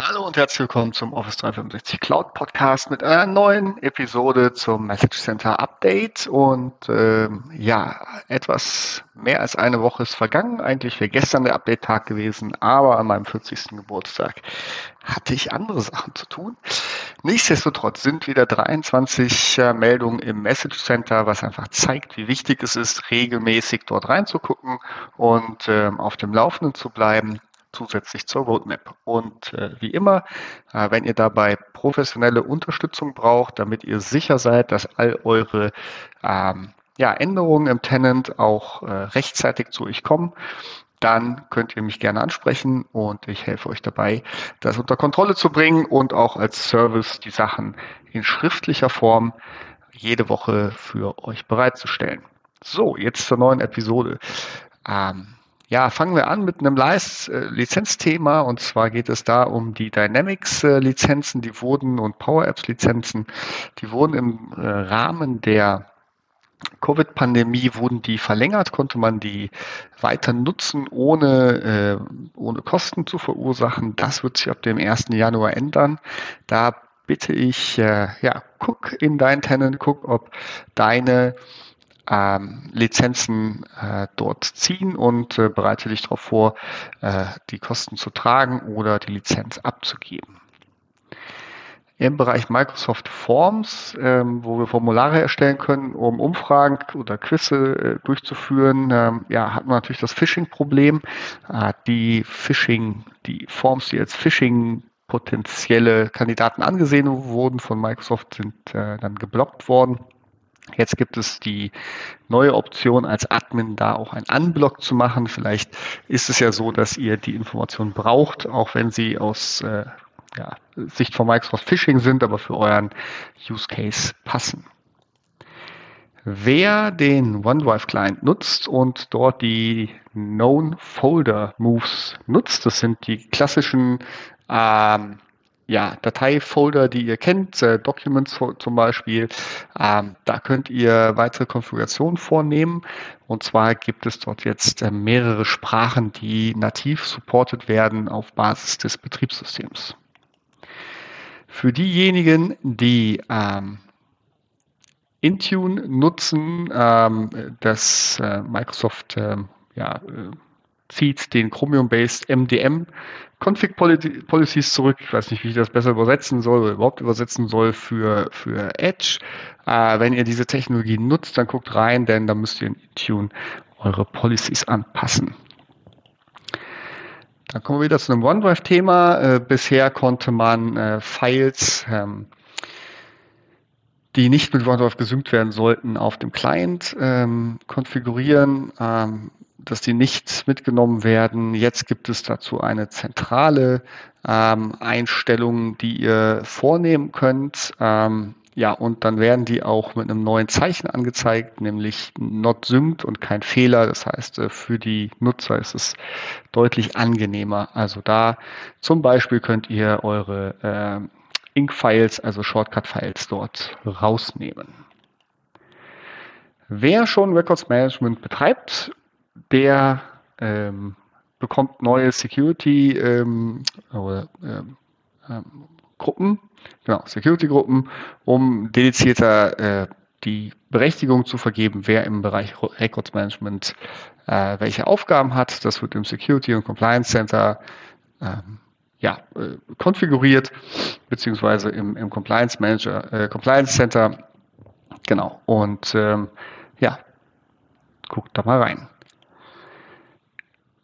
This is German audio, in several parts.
Hallo und herzlich willkommen zum Office 365 Cloud Podcast mit einer neuen Episode zum Message Center Update. Und ähm, ja, etwas mehr als eine Woche ist vergangen. Eigentlich wäre gestern der Update-Tag gewesen, aber an meinem 40. Geburtstag hatte ich andere Sachen zu tun. Nichtsdestotrotz sind wieder 23 äh, Meldungen im Message Center, was einfach zeigt, wie wichtig es ist, regelmäßig dort reinzugucken und ähm, auf dem Laufenden zu bleiben zusätzlich zur Roadmap. Und äh, wie immer, äh, wenn ihr dabei professionelle Unterstützung braucht, damit ihr sicher seid, dass all eure ähm, ja, Änderungen im Tenant auch äh, rechtzeitig zu euch kommen, dann könnt ihr mich gerne ansprechen und ich helfe euch dabei, das unter Kontrolle zu bringen und auch als Service die Sachen in schriftlicher Form jede Woche für euch bereitzustellen. So, jetzt zur neuen Episode. Ähm, ja, fangen wir an mit einem Lizenzthema und zwar geht es da um die Dynamics-Lizenzen, die wurden und Power Apps-Lizenzen, die wurden im äh, Rahmen der Covid-Pandemie wurden die verlängert, konnte man die weiter nutzen, ohne, äh, ohne Kosten zu verursachen. Das wird sich ab dem 1. Januar ändern. Da bitte ich, äh, ja, guck in dein Tenant, guck, ob deine ähm, Lizenzen äh, dort ziehen und äh, bereite dich darauf vor, äh, die Kosten zu tragen oder die Lizenz abzugeben. Im Bereich Microsoft Forms, ähm, wo wir Formulare erstellen können, um Umfragen oder Quizze äh, durchzuführen, ähm, ja, hat man natürlich das Phishing-Problem. Äh, die Phishing, die Forms, die als Phishing potenzielle Kandidaten angesehen wurden von Microsoft, sind äh, dann geblockt worden. Jetzt gibt es die neue Option als Admin da auch ein Unblock zu machen. Vielleicht ist es ja so, dass ihr die Information braucht, auch wenn sie aus äh, ja, Sicht von Microsoft Phishing sind, aber für euren Use Case passen. Wer den OneDrive Client nutzt und dort die Known Folder Moves nutzt, das sind die klassischen ähm, ja, Dateifolder, die ihr kennt, äh, Documents zum Beispiel. Ähm, da könnt ihr weitere Konfigurationen vornehmen. Und zwar gibt es dort jetzt äh, mehrere Sprachen, die nativ supported werden auf Basis des Betriebssystems. Für diejenigen, die ähm, Intune nutzen, ähm, das äh, Microsoft ähm, ja, äh, zieht den Chromium-based MDM Config Policies zurück. Ich weiß nicht, wie ich das besser übersetzen soll oder überhaupt übersetzen soll für, für Edge. Äh, wenn ihr diese Technologie nutzt, dann guckt rein, denn da müsst ihr in Intune eure Policies anpassen. Dann kommen wir wieder zu einem OneDrive-Thema. Äh, bisher konnte man äh, Files, ähm, die nicht mit OneDrive gesynkt werden sollten, auf dem Client ähm, konfigurieren. Ähm, dass die nicht mitgenommen werden. Jetzt gibt es dazu eine zentrale ähm, Einstellung, die ihr vornehmen könnt. Ähm, ja, und dann werden die auch mit einem neuen Zeichen angezeigt, nämlich not synced und kein Fehler. Das heißt, äh, für die Nutzer ist es deutlich angenehmer. Also da zum Beispiel könnt ihr eure äh, Ink-Files, also Shortcut-Files dort rausnehmen. Wer schon Records Management betreibt der ähm, bekommt neue Security ähm, oder, ähm, ähm, Gruppen, genau, Security-Gruppen, um dedizierter äh, die Berechtigung zu vergeben, wer im Bereich Records Management äh, welche Aufgaben hat. Das wird im Security und Compliance Center ähm, ja, äh, konfiguriert, beziehungsweise im, im Compliance Manager, äh, Compliance Center. Genau. Und ähm, ja, guckt da mal rein.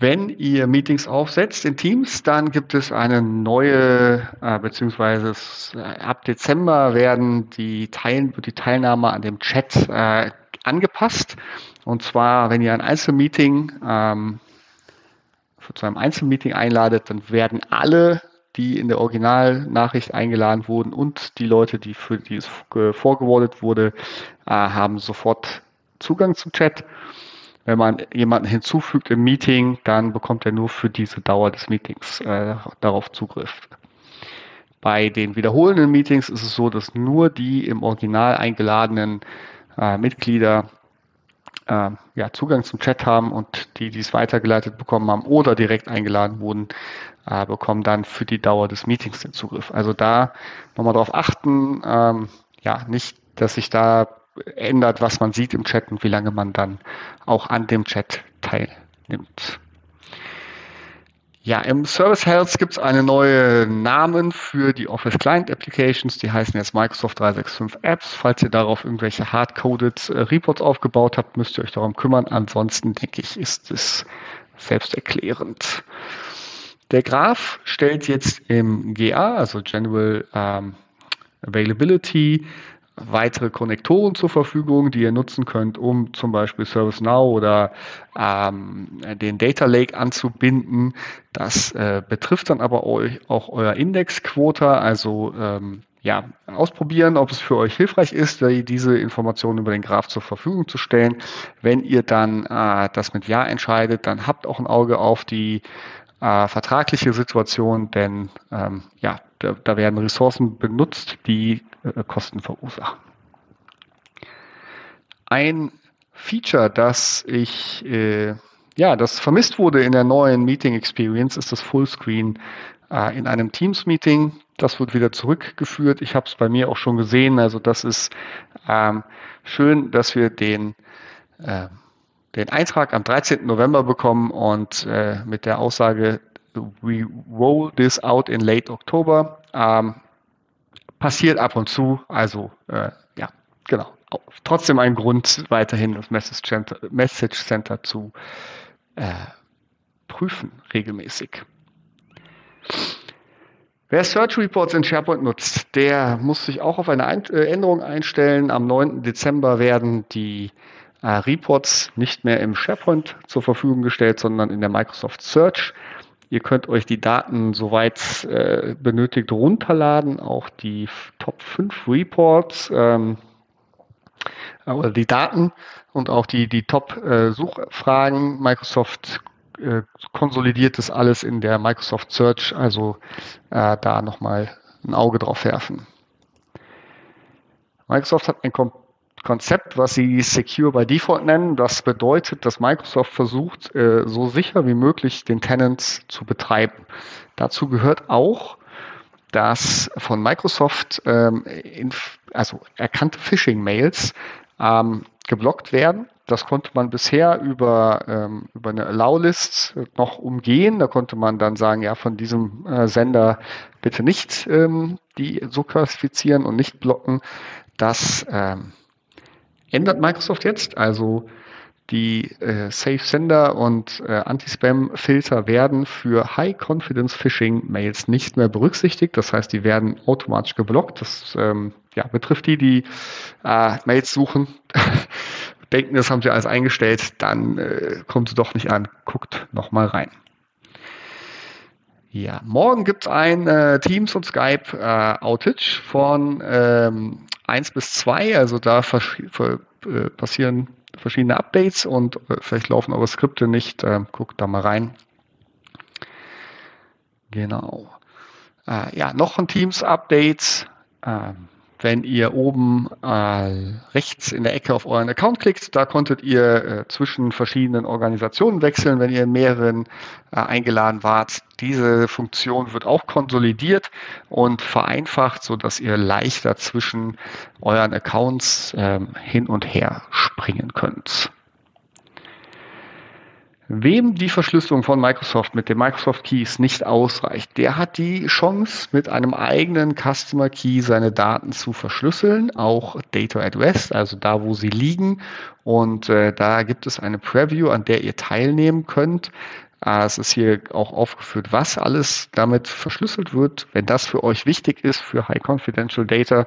Wenn ihr Meetings aufsetzt in Teams, dann gibt es eine neue, äh, beziehungsweise äh, ab Dezember werden die, Teil, wird die Teilnahme an dem Chat äh, angepasst. Und zwar, wenn ihr ein Einzelmeeting ähm, zu einem Einzelmeeting einladet, dann werden alle, die in der Originalnachricht eingeladen wurden und die Leute, die für die es vorgewordet wurde, äh, haben sofort Zugang zum Chat. Wenn man jemanden hinzufügt im Meeting, dann bekommt er nur für diese Dauer des Meetings äh, darauf Zugriff. Bei den wiederholenden Meetings ist es so, dass nur die im Original eingeladenen äh, Mitglieder äh, ja, Zugang zum Chat haben und die, die es weitergeleitet bekommen haben oder direkt eingeladen wurden, äh, bekommen dann für die Dauer des Meetings den Zugriff. Also da nochmal darauf achten, ähm, ja, nicht, dass sich da ändert, was man sieht im Chat und wie lange man dann auch an dem Chat teilnimmt. Ja, im Service Health gibt es eine neue Namen für die Office Client Applications. Die heißen jetzt Microsoft 365 Apps. Falls ihr darauf irgendwelche hard-coded äh, Reports aufgebaut habt, müsst ihr euch darum kümmern. Ansonsten denke ich, ist es selbsterklärend. Der Graph stellt jetzt im GA, also General ähm, Availability, weitere Konnektoren zur Verfügung, die ihr nutzen könnt, um zum Beispiel ServiceNow oder ähm, den Data Lake anzubinden. Das äh, betrifft dann aber euch, auch euer Indexquota, also ähm, ja, ausprobieren, ob es für euch hilfreich ist, diese Informationen über den Graph zur Verfügung zu stellen. Wenn ihr dann äh, das mit Ja entscheidet, dann habt auch ein Auge auf die äh, vertragliche Situation, denn ähm, ja, da, da, werden Ressourcen benutzt, die äh, Kosten verursachen. Ein Feature, das ich äh, ja, das vermisst wurde in der neuen Meeting Experience, ist das Fullscreen äh, in einem Teams-Meeting. Das wird wieder zurückgeführt. Ich habe es bei mir auch schon gesehen. Also das ist ähm, schön, dass wir den äh, den Eintrag am 13. November bekommen und äh, mit der Aussage, we roll this out in late October. Ähm, passiert ab und zu, also äh, ja, genau. Trotzdem ein Grund, weiterhin das Message Center, Message Center zu äh, prüfen, regelmäßig. Wer Search Reports in SharePoint nutzt, der muss sich auch auf eine äh, Änderung einstellen. Am 9. Dezember werden die Reports nicht mehr im SharePoint zur Verfügung gestellt, sondern in der Microsoft Search. Ihr könnt euch die Daten soweit äh, benötigt runterladen, auch die Top 5 Reports ähm, oder die Daten und auch die, die Top-Suchfragen. Äh, Microsoft äh, konsolidiert das alles in der Microsoft Search, also äh, da nochmal ein Auge drauf werfen. Microsoft hat ein Konzept, was sie Secure by Default nennen. Das bedeutet, dass Microsoft versucht, äh, so sicher wie möglich den Tenants zu betreiben. Dazu gehört auch, dass von Microsoft ähm, also erkannte Phishing-Mails ähm, geblockt werden. Das konnte man bisher über, ähm, über eine Allow-List noch umgehen. Da konnte man dann sagen, ja, von diesem äh, Sender bitte nicht die so klassifizieren und nicht blocken. Das ändert Microsoft jetzt. Also die äh, Safe Sender und äh, Anti-Spam-Filter werden für High-Confidence-Phishing-Mails nicht mehr berücksichtigt. Das heißt, die werden automatisch geblockt. Das ähm, ja, betrifft die, die äh, Mails suchen, denken, das haben sie alles eingestellt, dann äh, kommt sie doch nicht an. Guckt nochmal rein. Ja, morgen gibt es ein äh, Teams und Skype äh, Outage von ähm, 1 bis 2. Also da äh, passieren verschiedene Updates und äh, vielleicht laufen eure Skripte nicht. Äh, guckt da mal rein. Genau. Ja, noch ein Teams-Update. Ähm, wenn ihr oben äh, rechts in der Ecke auf euren Account klickt, da konntet ihr äh, zwischen verschiedenen Organisationen wechseln, wenn ihr in mehreren äh, eingeladen wart. Diese Funktion wird auch konsolidiert und vereinfacht, so dass ihr leichter zwischen euren Accounts ähm, hin und her springen könnt. Wem die Verschlüsselung von Microsoft mit den Microsoft Keys nicht ausreicht, der hat die Chance, mit einem eigenen Customer Key seine Daten zu verschlüsseln, auch Data at Rest, also da, wo sie liegen. Und äh, da gibt es eine Preview, an der ihr teilnehmen könnt. Äh, es ist hier auch aufgeführt, was alles damit verschlüsselt wird. Wenn das für euch wichtig ist, für High Confidential Data,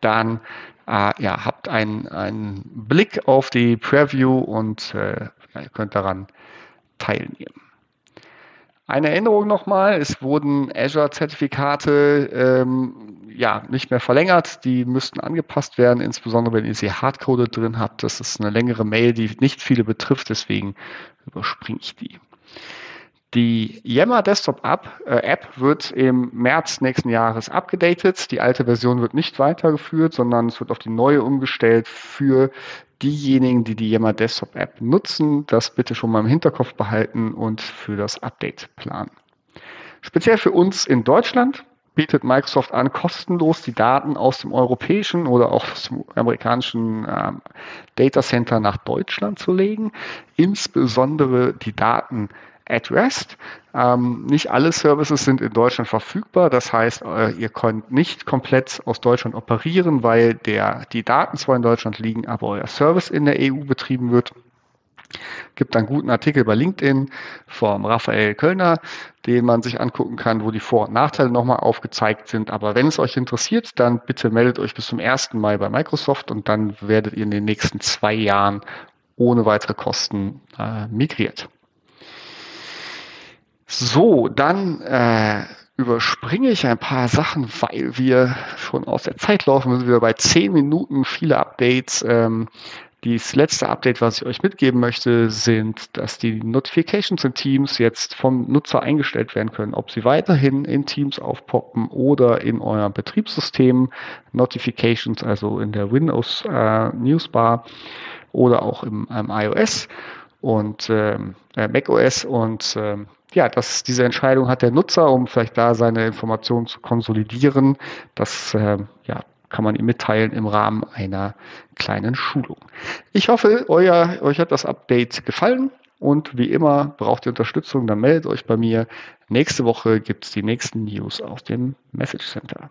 dann äh, ja, habt einen, einen Blick auf die Preview und äh, könnt daran teilnehmen. Eine Erinnerung nochmal, es wurden Azure-Zertifikate ähm, ja, nicht mehr verlängert, die müssten angepasst werden, insbesondere wenn ihr sie hardcoded drin habt. Das ist eine längere Mail, die nicht viele betrifft, deswegen überspringe ich die. Die Yammer Desktop App, äh, App wird im März nächsten Jahres abgedatet. Die alte Version wird nicht weitergeführt, sondern es wird auf die neue umgestellt für diejenigen, die die Yammer Desktop App nutzen, das bitte schon mal im Hinterkopf behalten und für das Update planen. Speziell für uns in Deutschland bietet Microsoft an, kostenlos die Daten aus dem europäischen oder auch aus dem amerikanischen ähm, Data Center nach Deutschland zu legen, insbesondere die Daten at rest. Ähm, nicht alle Services sind in Deutschland verfügbar. Das heißt, äh, ihr könnt nicht komplett aus Deutschland operieren, weil der, die Daten zwar in Deutschland liegen, aber euer Service in der EU betrieben wird. Gibt einen guten Artikel bei LinkedIn vom Raphael Kölner, den man sich angucken kann, wo die Vor- und Nachteile nochmal aufgezeigt sind. Aber wenn es euch interessiert, dann bitte meldet euch bis zum 1. Mai bei Microsoft und dann werdet ihr in den nächsten zwei Jahren ohne weitere Kosten äh, migriert. So, dann äh, überspringe ich ein paar Sachen, weil wir schon aus der Zeit laufen. Wir sind wieder bei zehn Minuten, viele Updates. Ähm, das letzte Update, was ich euch mitgeben möchte, sind, dass die Notifications in Teams jetzt vom Nutzer eingestellt werden können, ob sie weiterhin in Teams aufpoppen oder in eurem Betriebssystem Notifications, also in der Windows äh, Newsbar oder auch im, im iOS und ähm, äh, macOS und ähm, ja, das, diese Entscheidung hat der Nutzer, um vielleicht da seine Informationen zu konsolidieren. Das äh, ja, kann man ihm mitteilen im Rahmen einer kleinen Schulung. Ich hoffe, euer, euch hat das Update gefallen. Und wie immer braucht ihr Unterstützung, dann meldet euch bei mir. Nächste Woche gibt es die nächsten News aus dem Message Center.